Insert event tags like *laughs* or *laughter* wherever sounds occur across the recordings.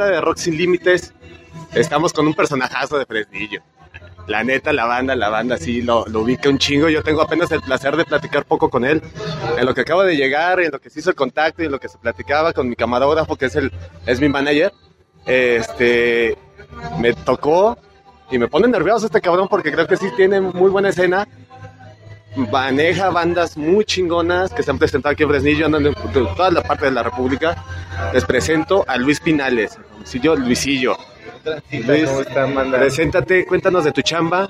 banda de Rock Sin Límites, estamos con un personajazo de Fresnillo. La neta, la banda, la banda sí lo, lo ubica un chingo. Yo tengo apenas el placer de platicar poco con él. En lo que acabo de llegar, en lo que se hizo el contacto y en lo que se platicaba con mi camarógrafo, que es, el, es mi manager. Este, me tocó y me pone nervioso este cabrón porque creo que sí tiene muy buena escena. Maneja bandas muy chingonas que se han presentado aquí en Fresnillo, andan en toda la parte de la República. Les presento a Luis Pinales, Luisillo, Luisillo. Luis, preséntate, cuéntanos de tu chamba.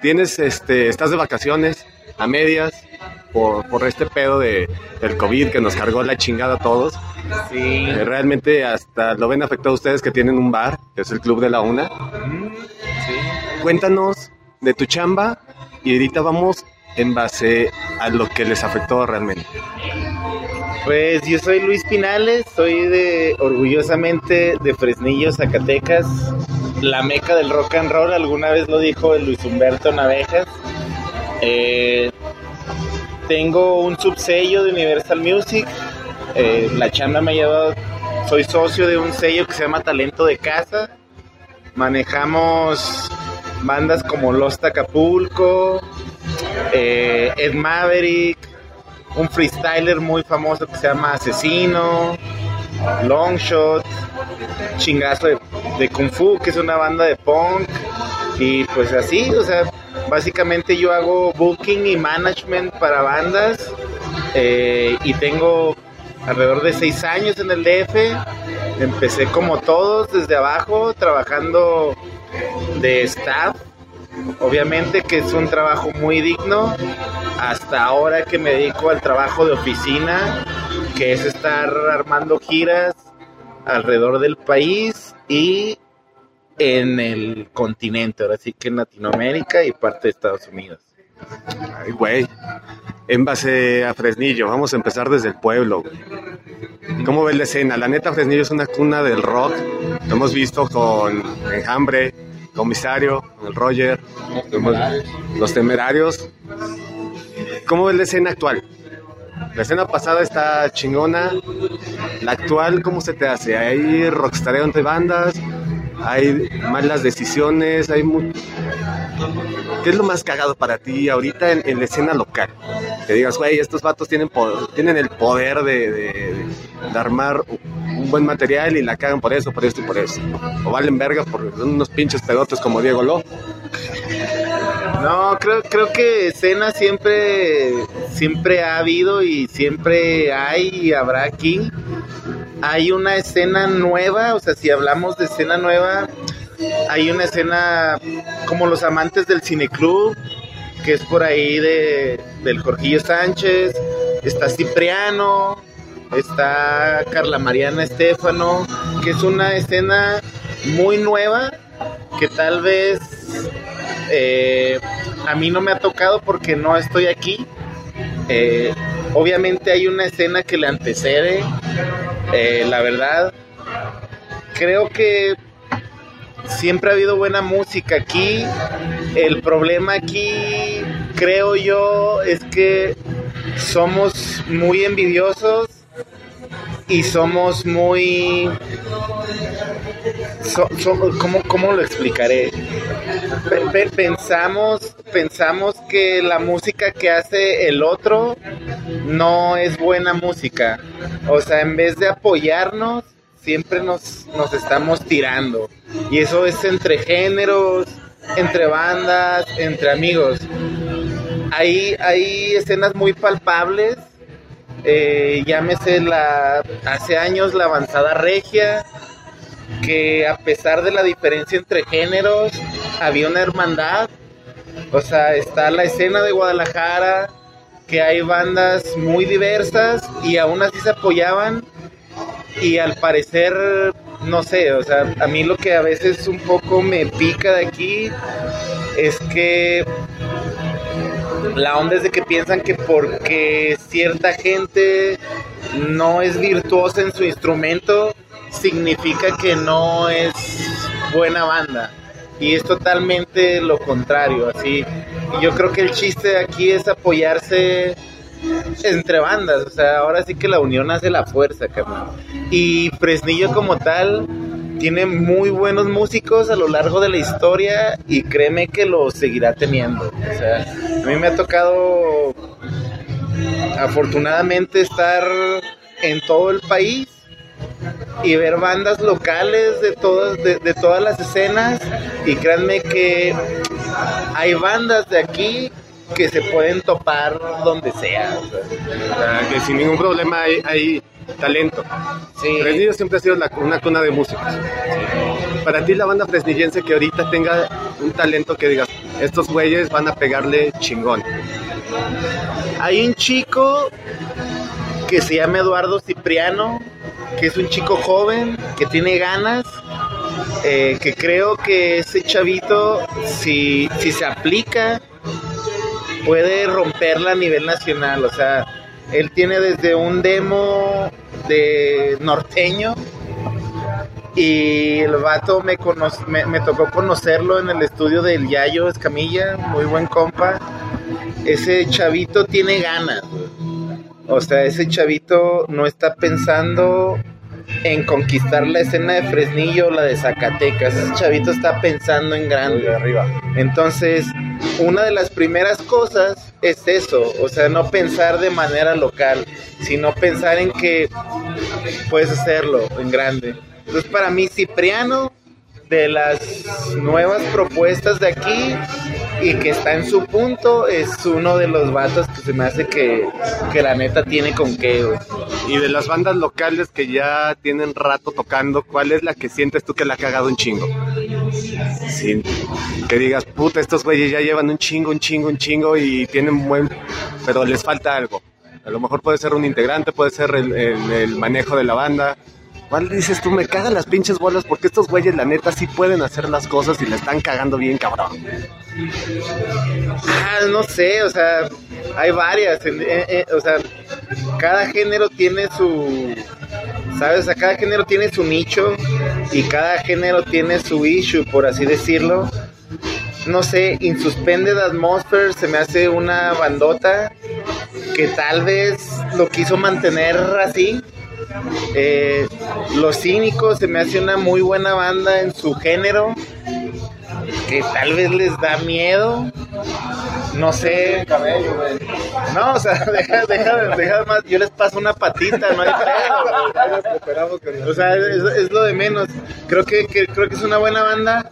Tienes, este, estás de vacaciones, a medias, por, por este pedo de, del COVID que nos cargó la chingada a todos. Sí. Eh, Realmente hasta lo ven afectado ustedes que tienen un bar, que es el Club de la Una. Cuéntanos de tu chamba y ahorita vamos en base a lo que les afectó realmente. Pues yo soy Luis Pinales, soy de orgullosamente de Fresnillo, Zacatecas, la meca del rock and roll, alguna vez lo dijo Luis Humberto Navejas. Eh, tengo un subsello de Universal Music, eh, la chamba me ha llevado, soy socio de un sello que se llama Talento de Casa, manejamos bandas como Lost Acapulco, eh, Ed Maverick, un freestyler muy famoso que se llama Asesino, Longshot, Chingazo de, de Kung Fu, que es una banda de punk, y pues así, o sea, básicamente yo hago booking y management para bandas, eh, y tengo alrededor de seis años en el DF, empecé como todos desde abajo, trabajando de staff, obviamente que es un trabajo muy digno, hasta ahora que me dedico al trabajo de oficina, que es estar armando giras alrededor del país y en el continente, ahora sí que en Latinoamérica y parte de Estados Unidos. Ay, güey. En base a Fresnillo, vamos a empezar desde el pueblo. ¿Cómo ves la escena? La neta, Fresnillo es una cuna del rock. Lo hemos visto con Enjambre, Comisario, el Roger, los temerarios. ¿Cómo ves la escena actual? La escena pasada está chingona. La actual, ¿cómo se te hace? Hay rockstareo entre bandas, hay malas decisiones, hay mu- ¿Qué es lo más cagado para ti ahorita en, en la escena local? Que digas, güey, estos vatos tienen, tienen el poder de, de- de armar un buen material y la cagan por eso, por esto y por eso. O valen verga por unos pinches pedotes como Diego Lo. No, creo, creo que escena siempre, siempre ha habido y siempre hay y habrá aquí. Hay una escena nueva, o sea, si hablamos de escena nueva, hay una escena como los amantes del cineclub, que es por ahí de, del Jorgillo Sánchez, está Cipriano, está Carla Mariana Estefano, que es una escena muy nueva, que tal vez eh, a mí no me ha tocado porque no estoy aquí. Eh, obviamente hay una escena que le antecede, eh, la verdad. Creo que siempre ha habido buena música aquí. El problema aquí, creo yo, es que somos muy envidiosos y somos muy... so- ¿cómo, ¿Cómo lo explicaré? Pe- pe- pensamos, pensamos que la música que hace el otro no es buena música. O sea, en vez de apoyarnos, siempre nos, nos estamos tirando. Y eso es entre géneros, entre bandas, entre amigos. Hay, hay escenas muy palpables. eh, llámese la hace años la avanzada regia que a pesar de la diferencia entre géneros había una hermandad o sea está la escena de Guadalajara que hay bandas muy diversas y aún así se apoyaban y al parecer no sé o sea a mí lo que a veces un poco me pica de aquí es que la onda es de que piensan que porque cierta gente no es virtuosa en su instrumento, significa que no es buena banda. Y es totalmente lo contrario, así. Y yo creo que el chiste de aquí es apoyarse entre bandas, o sea, ahora sí que la unión hace la fuerza, carnal. Y Fresnillo como tal, tiene muy buenos músicos a lo largo de la historia y créeme que lo seguirá teniendo. O sea, a mí me ha tocado afortunadamente estar en todo el país y ver bandas locales de todas, de, de todas las escenas y créanme que hay bandas de aquí que se pueden topar donde sea. o sea. Que sin ningún problema hay, hay talento. Sí. Fresnillo siempre ha sido la- una cuna de músicos. Para ti, la banda fresnillense que ahorita tenga un talento que digas, estos güeyes van a pegarle chingón. Hay un chico que se llama Eduardo Cipriano, que es un chico joven, que tiene ganas, eh, que creo que ese chavito, si, si se aplica, puede romperla a nivel nacional. O sea, él tiene desde un demo de norteño y el vato me, cono- me, tocó conocerlo en el estudio del Yayo Escamilla, muy buen compa. Ese chavito tiene ganas. O sea, ese chavito no está pensando en conquistar la escena de Fresnillo o la de Zacatecas. Ese chavito está pensando en grande. arriba. Entonces, una de las primeras cosas es eso, o sea, no pensar de manera local, sino pensar en que puedes hacerlo en grande. Entonces, para mí, Cipriano, de las nuevas propuestas de aquí y que está en su punto, es uno de los vatos que se me hace que, que la neta tiene con qué, güey. Y de las bandas locales que ya tienen rato tocando, ¿cuál es la que sientes tú que la ha cagado un chingo? Sí, que digas, puta, estos güeyes ya llevan un chingo, un chingo, un chingo y tienen buen... pero les falta algo. A lo mejor puede ser un integrante, puede ser el, el- el manejo de la banda. ¿Cuál dices tú? Me cagan las pinches bolas porque estos güeyes, la neta, sí pueden hacer las cosas y la están cagando bien, cabrón. Ah, no sé, o sea, hay varias, o sea, cada género tiene su, ¿sabes? O sea, cada género tiene su nicho y cada género tiene su issue, por así decirlo. No sé, Insuspended Atmosphere se me hace una bandota que tal vez lo quiso mantener así. Eh, Los Cínicos se me hace una muy buena banda en su género que tal vez les da miedo. No sé. No, o sea, *laughs* deja, deja, deja más. Yo les paso una patita, no. O sea, es, es lo de menos. Creo que, que- creo que es una buena banda.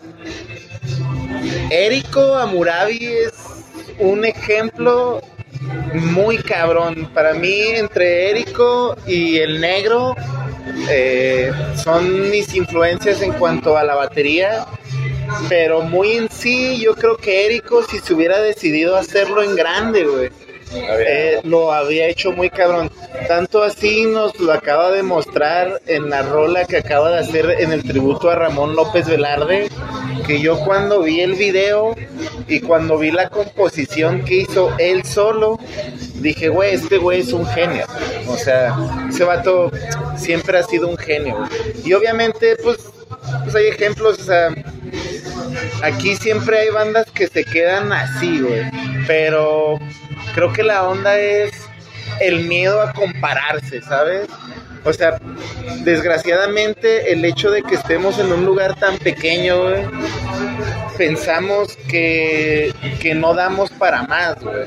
Eriko Amurabi es un ejemplo muy cabrón. Para mí, entre Eriko y el negro, eh, son mis influencias en cuanto a la batería. Pero muy en sí, yo creo que Eriko, si se hubiera decidido hacerlo en grande, güey, eh, lo había hecho muy cabrón. Tanto así nos lo acaba de mostrar en la rola que acaba de hacer en el tributo a Ramón López Velarde, que yo cuando vi el video y cuando vi la composición que hizo él solo, dije, güey, este güey es un genio. O sea, ese vato siempre ha sido un genio. Y obviamente, pues, pues hay ejemplos, o sea, aquí siempre hay bandas que se quedan así, güey. Pero creo que la onda es el miedo a compararse, ¿sabes? O sea, desgraciadamente el hecho de que estemos en un lugar tan pequeño, pensamos que, que no damos para más, güey.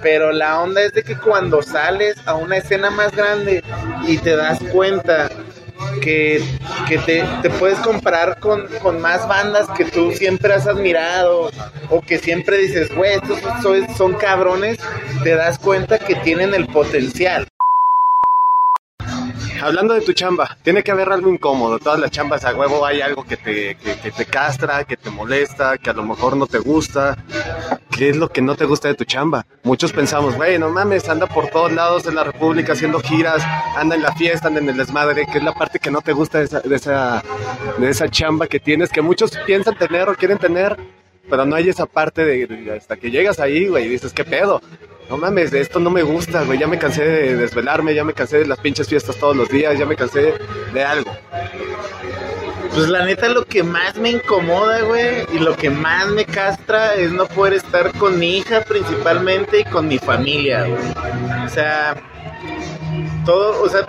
Pero la onda es de que cuando sales a una escena más grande y te das cuenta que, que te, te puedes comparar con, con más bandas que tú siempre has admirado o que siempre dices, güey, estos son, son cabrones, te das cuenta que tienen el potencial. Hablando de tu chamba, tiene que haber algo incómodo. Todas las chambas a huevo hay algo que te, que, te castra, que te molesta, que a lo mejor no te gusta. ¿Qué es lo que no te gusta de tu chamba? Muchos pensamos, güey, no mames, anda por todos lados en la República haciendo giras, anda en la fiesta, anda en el desmadre, que es la parte que no te gusta de esa, de esa, de esa chamba que tienes, que muchos piensan tener o quieren tener, pero no hay esa parte de, de- hasta que llegas ahí, güey, y dices, ¿qué pedo? No mames, esto no me gusta, güey, ya me cansé de desvelarme, ya me cansé de las pinches fiestas todos los días, ya me cansé de algo. Pues la neta lo que más me incomoda, güey, y lo que más me castra es no poder estar con mi hija principalmente y con mi familia, güey. O sea, todo, o sea,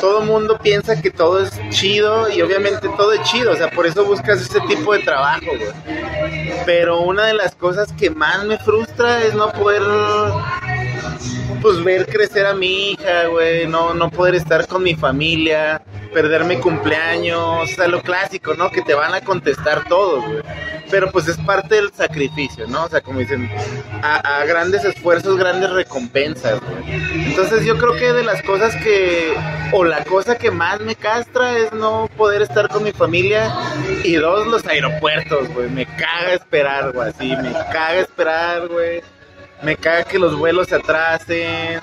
todo mundo piensa que todo es chido y obviamente todo es chido, o sea, por eso buscas ese tipo de trabajo, güey. Pero una de las cosas que más me frustra es no poder pues ver crecer a mi hija, güey, no, no poder estar con mi familia, perder mi cumpleaños, o sea, lo clásico, ¿no? Que te van a contestar todos. Pero pues es parte del sacrificio, ¿no? O sea, como dicen, a, grandes esfuerzos, grandes recompensas, güey. Entonces yo creo que de las cosas que, o la cosa que más me castra es no poder estar con mi familia y dos, los aeropuertos, güey. Me caga esperar, güey, así, me caga esperar, güey me caga que los vuelos se atrasen,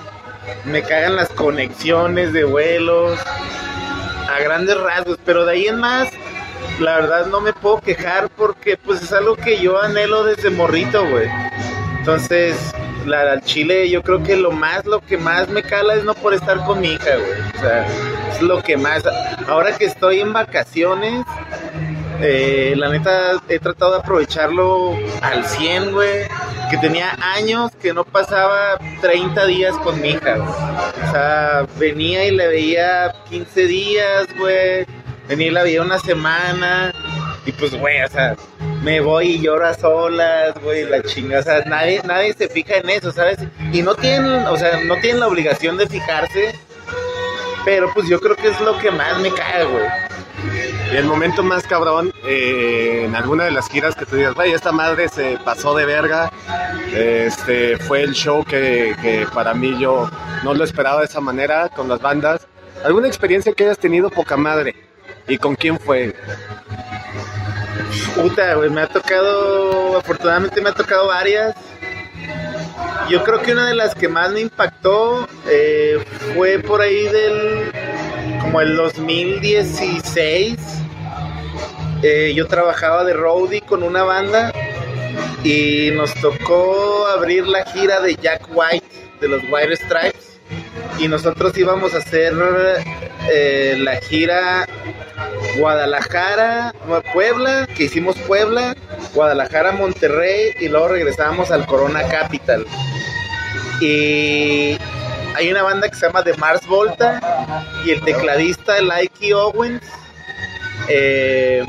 me cagan las conexiones de vuelos, a grandes rasgos, pero de ahí en más, la verdad no me puedo quejar porque pues es algo que yo anhelo desde morrito, güey. Entonces, la al chile yo creo que lo más, lo que más me cala es no por estar con mi hija, güey. O sea, es lo que más. Ahora que estoy en vacaciones, eh, la neta he tratado de aprovecharlo al 100, güey. Que tenía años que no pasaba 30 días con mi hija. O sea, venía y la veía 15 días, güey. Venía y la veía una semana. Y pues, güey, o sea, me voy y lloro a solas, güey, la chinga. O sea, nadie, nadie se fija en eso, ¿sabes? Y no tienen, o sea, no tienen la obligación de fijarse. Pero pues yo creo que es lo que más me cae, güey. Y el momento más cabrón, eh, en alguna de las giras que tú digas, vaya, esta madre se pasó de verga, este, fue el show que, que para mí yo no lo esperaba de esa manera con las bandas. ¿Alguna experiencia que hayas tenido poca madre? ¿Y con quién fue? Puta, güey, me ha tocado, afortunadamente me ha tocado varias. Yo creo que una de las que más me impactó eh, fue por ahí del, como el 2016. Eh, yo trabajaba de roadie con una banda y nos tocó abrir la gira de Jack White de los White Stripes y nosotros íbamos a hacer eh, la gira Guadalajara, Puebla, que hicimos Puebla, Guadalajara, Monterrey y luego regresábamos al Corona Capital. Y hay una banda que se llama The Mars Volta y el tecladista Likey Owens, eh,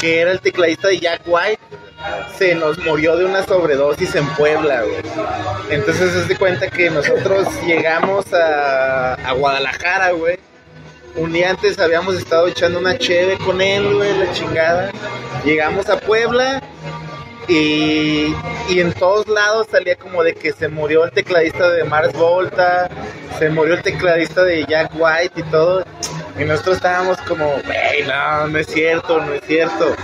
que era el tecladista de Jack White, se nos murió de una sobredosis en Puebla, güey. Entonces se de cuenta que nosotros llegamos a, a Guadalajara, güey. Un día antes habíamos estado echando una cheve con él, güey, la chingada. Llegamos a Puebla y, y en todos lados salía como de que se murió el tecladista de Mars Volta, se murió el tecladista de Jack White y todo. Y nosotros estábamos como, güey, no, no es cierto, no es cierto.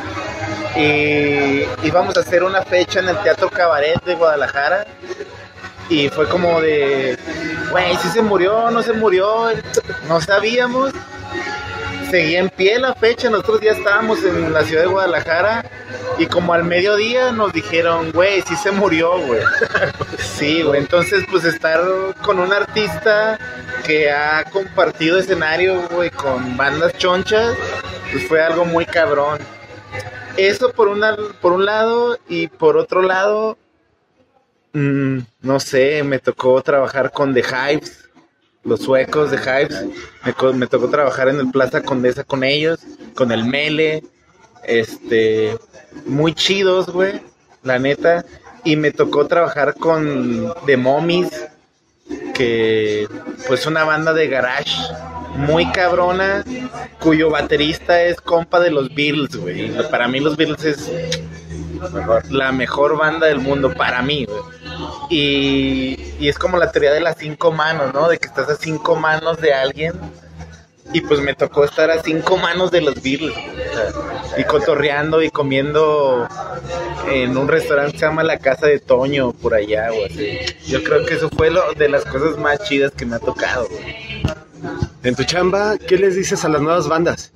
Y íbamos a hacer una fecha en el Teatro Cabaret de Guadalajara. Y fue como de, güey, si se murió, no se murió, no sabíamos. Seguía en pie la fecha, nosotros ya estábamos en la ciudad de Guadalajara y como al mediodía nos dijeron, güey, sí se murió, güey. *laughs* sí, güey, entonces pues estar con un artista que ha compartido escenario, güey, con bandas chonchas, pues fue algo muy cabrón. Eso por, una, por un lado y por otro lado, mmm, no sé, me tocó trabajar con The Hives, los suecos de Hives. Me, me, tocó trabajar en el Plaza Condesa con ellos, con el Mele, este, muy chidos, güey, la neta. Y me tocó trabajar con The Mommies, que pues una banda de garage muy cabrona, cuyo baterista es compa de los Beatles, güey. Para mí los Beatles es la mejor banda del mundo, para mí, güey. Y, y, es como la teoría de las cinco manos, ¿no? De que estás a cinco manos de alguien. Y pues me tocó estar a cinco manos de los Beatles. y cotorreando y comiendo en un restaurante que se llama La Casa de Toño, por allá, o así. Yo creo que eso fue lo de las cosas más chidas que me ha tocado, güey. En tu chamba, ¿qué les dices a las nuevas bandas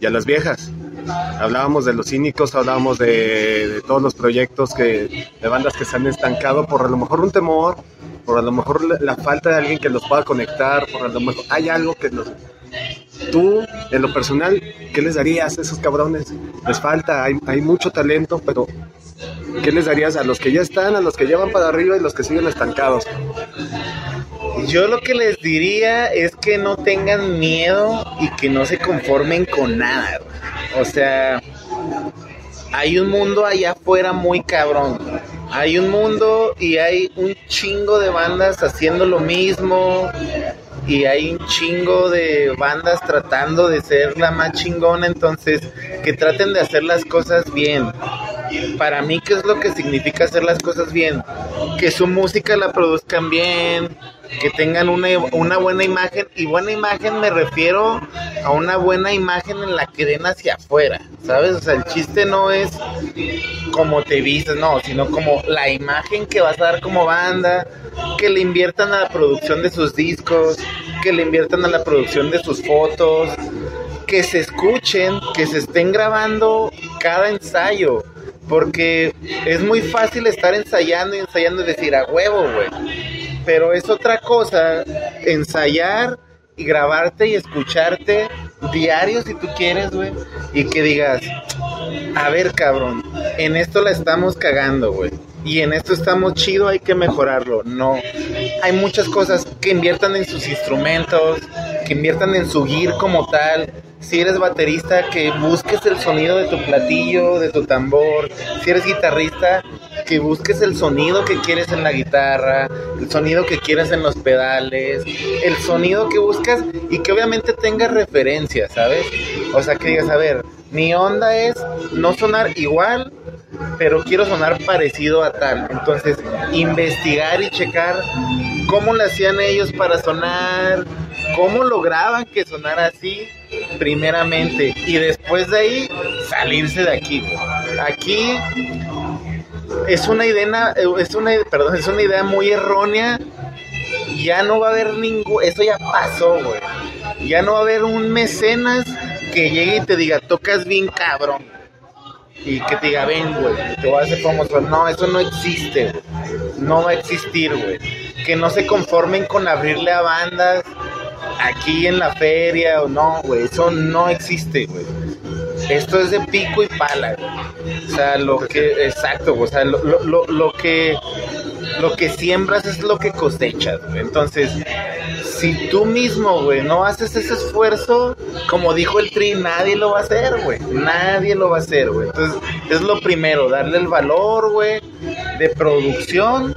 y a las viejas? Hablábamos de los cínicos, hablábamos de, todos los proyectos que, de bandas que se han estancado por a lo mejor un temor, por a lo mejor la, la falta de alguien que los pueda conectar, por a lo mejor hay algo que los... Tú, en lo personal, ¿qué les darías a esos cabrones? Les falta, hay, hay mucho talento, pero ¿qué les darías a los que ya están, a los que ya van para arriba y los que siguen estancados? Yo lo que les diría es que no tengan miedo y que no se conformen con nada. O sea, hay un mundo allá afuera muy cabrón. Hay un mundo y hay un chingo de bandas haciendo lo mismo. Y hay un chingo de bandas tratando de ser la más chingona. Entonces, que traten de hacer las cosas bien. Para mí, ¿qué es lo que significa hacer las cosas bien? Que su música la produzcan bien, que tengan una, una, buena imagen. Y buena imagen me refiero a una buena imagen en la que den hacia afuera, ¿sabes? O sea, el chiste no es como te vistes, no, sino como la imagen que vas a dar como banda, que le inviertan a la producción de sus discos, que le inviertan a la producción de sus fotos, que se escuchen, que se estén grabando cada ensayo. Porque es muy fácil estar ensayando y ensayando y decir a huevo, güey. Pero es otra cosa ensayar y grabarte y escucharte diario si tú quieres, güey. Y que digas, a ver, cabrón, en esto la estamos cagando, güey. Y en esto estamos chido, hay que mejorarlo. No. Hay muchas cosas que inviertan en sus instrumentos, que inviertan en su gear como tal. Si eres baterista, que busques el sonido de tu platillo, de tu tambor. Si eres guitarrista, que busques el sonido que quieres en la guitarra, el sonido que quieres en los pedales, el sonido que buscas y que obviamente tenga referencia, ¿sabes? O sea, que digas, a ver, mi onda es no sonar igual, pero quiero sonar parecido a tal. Entonces, investigar y checar cómo lo hacían ellos para sonar, cómo lograban que sonara así, primeramente, y después de ahí salirse de aquí. Aquí es una idea, es una, perdón, es una idea muy errónea. Ya no va a haber ningún, eso ya pasó, güey. Ya no va a haber un mecenas que llegue y te diga, tocas bien cabrón. Y que te diga, ven, güey, te voy a hacer famoso. No, eso no existe, güey. No va a existir, güey. Que no se conformen con abrirle a bandas aquí en la feria o no, güey. Eso no existe, güey. Esto es de pico y pala, güey. O sea, lo que, exacto, o sea, lo, lo, lo que, lo que siembras es lo que cosechas, güey. Entonces, si tú mismo, güey, no haces ese esfuerzo, como dijo el Tri, nadie lo va a hacer, güey. Nadie lo va a hacer, güey. Entonces, es lo primero, darle el valor, güey, de producción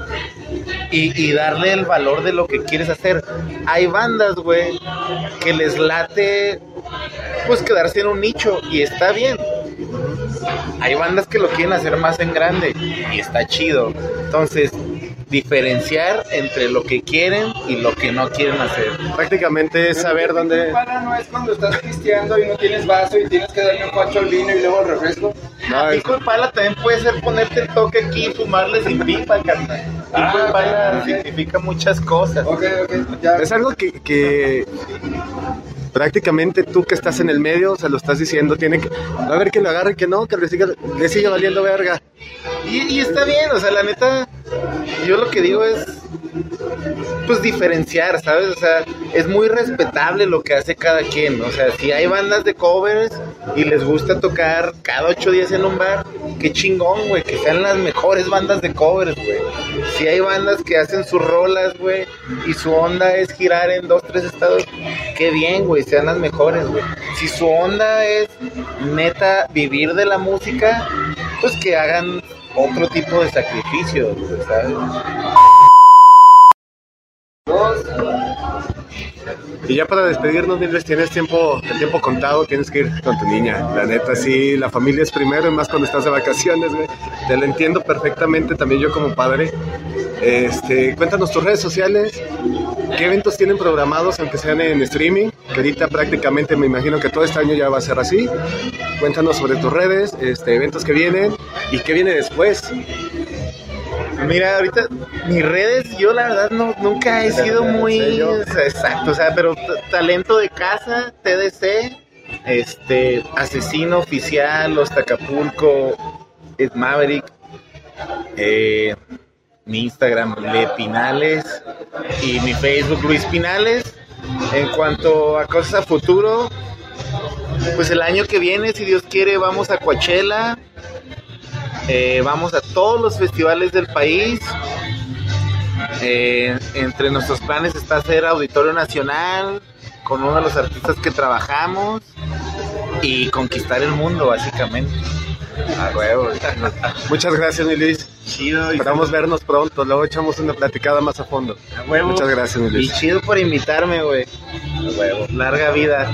y, y, darle el valor de lo que quieres hacer. Hay bandas, güey, que les late, pues, quedarse en un nicho y está bien. Hay bandas que lo quieren hacer más en grande y está chido. Entonces, diferenciar entre lo que quieren y lo que no quieren hacer. Prácticamente es saber dónde. Para no es cuando estás pisteando y no tienes vaso y tienes que darle un cuacho al vino y luego el refresco. No, pala también puede ser ponerte el toque aquí y fumarle sin pipa, carnal. Ah, significa muchas cosas. Ok, ok, ya. Es algo que, que prácticamente tú que estás en el medio se lo estás diciendo. Tiene que. Va a ver que lo agarre, que no, que le siga, le siga valiendo verga. Y, y está bien, o sea, la neta, yo lo que digo es, pues diferenciar, ¿sabes? O sea, es muy respetable lo que hace cada quien. O sea, si hay bandas de covers y les gusta tocar cada ocho días en un bar, qué chingón, güey, que sean las mejores bandas de covers, güey. Si hay bandas que hacen sus rolas, güey, y su onda es girar en dos, tres estados, qué bien, güey, sean las mejores, güey. Si su onda es neta vivir de la música, pues que hagan otro tipo de sacrificios, ¿sabes? Y ya para despedirnos, Mildred, tienes tiempo, el tiempo contado, tienes que ir con tu niña. La neta, sí, la familia es primero, y más cuando estás de vacaciones, güey. Te lo entiendo perfectamente, también yo como padre. Este, cuéntanos tus redes sociales, qué eventos tienen programados, aunque sean en streaming, que ahorita prácticamente me imagino que todo este año ya va a ser así. Cuéntanos sobre tus redes, este, eventos que vienen y qué viene después. Mira, ahorita mis redes, yo la verdad no, nunca he sido muy exacto, o sea, pero talento de casa, TDC, este, asesino oficial, Los Tacapulco, Ed Maverick, eh, mi Instagram Le Pinales y mi Facebook Luis Pinales. En cuanto a cosas a futuro, pues el año que viene, si Dios quiere, vamos a Coachella. Eh, vamos a todos los festivales del país. Eh, entre nuestros planes está hacer Auditorio Nacional con uno de los artistas que trabajamos y conquistar el mundo, básicamente. A huevo. Muchas gracias, mi Luis. Chido. y- Esperamos vernos pronto. Luego echamos una platicada más a fondo. a huevo. Muchas gracias, mi Y Luis. chido por invitarme, güey. A huevo. Larga vida.